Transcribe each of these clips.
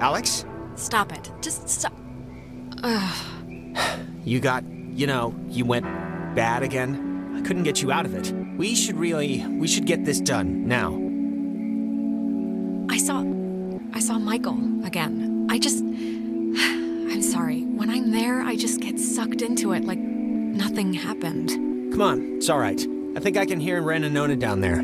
Alex? Stop it. Just stop. You got, you know, you went bad again. I couldn't get you out of it. We should really, we should get this done now. I saw. I saw Michael again. I just. I'm sorry. When I'm there, I just get sucked into it like nothing happened. Come on, it's all right. I think I can hear Ren and Nona down there.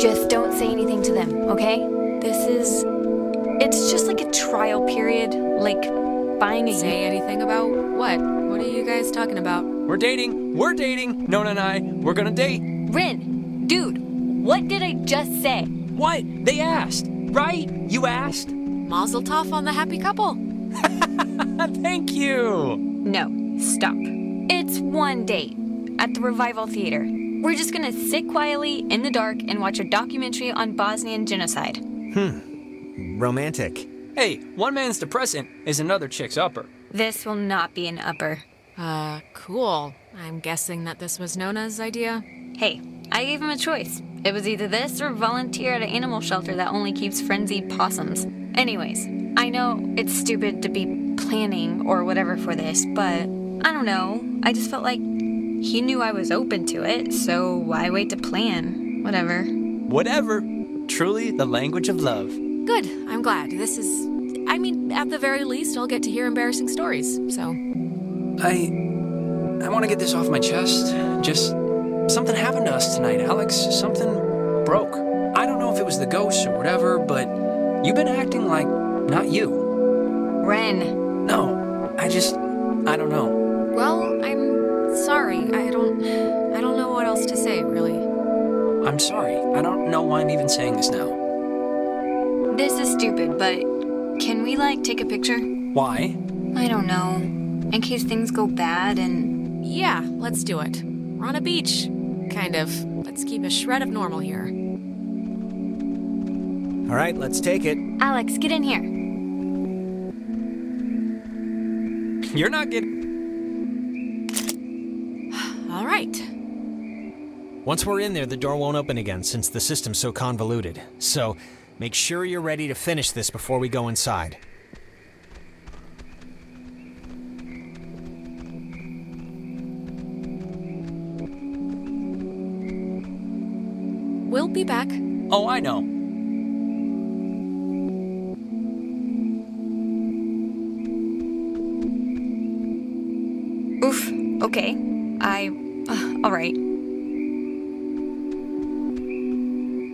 Just don't say anything to them, okay? This is. It's just like a trial period, like buying a. Say anything about what? What are you guys talking about? We're dating. We're dating. Nona and I, we're gonna date. Ren, dude, what did I just say? What? They asked, right? You asked? Mazel tov on the happy couple. Thank you. No, stop. It's one date at the Revival Theater. We're just gonna sit quietly in the dark and watch a documentary on Bosnian genocide. Hmm. Romantic. Hey, one man's depressant is another chick's upper. This will not be an upper. Uh, cool. I'm guessing that this was Nona's idea. Hey, I gave him a choice. It was either this or volunteer at an animal shelter that only keeps frenzied possums. Anyways, I know it's stupid to be planning or whatever for this, but I don't know. I just felt like he knew I was open to it, so why wait to plan? Whatever. Whatever. Truly the language of love. Good. I'm glad. This is. I mean, at the very least, I'll get to hear embarrassing stories. So, I. I want to get this off my chest. Just. Something happened to us tonight, Alex. Something broke. I don't know if it was the ghost or whatever, but you've been acting like not you. Ren, No, I just. I don't know. well, I'm sorry. I don't. I don't know what else to say, really. I'm sorry. I don't know why I'm even saying this now. this is stupid, but can we like take a picture? Why? I don't know. In case things go bad and. Yeah, let's do it. We're on a beach. Kind of. Let's keep a shred of normal here. All right, let's take it. Alex, get in here. You're not getting. Once we're in there, the door won't open again since the system's so convoluted. So, make sure you're ready to finish this before we go inside. We'll be back. Oh, I know. Oof. Okay. I. Uh, all right.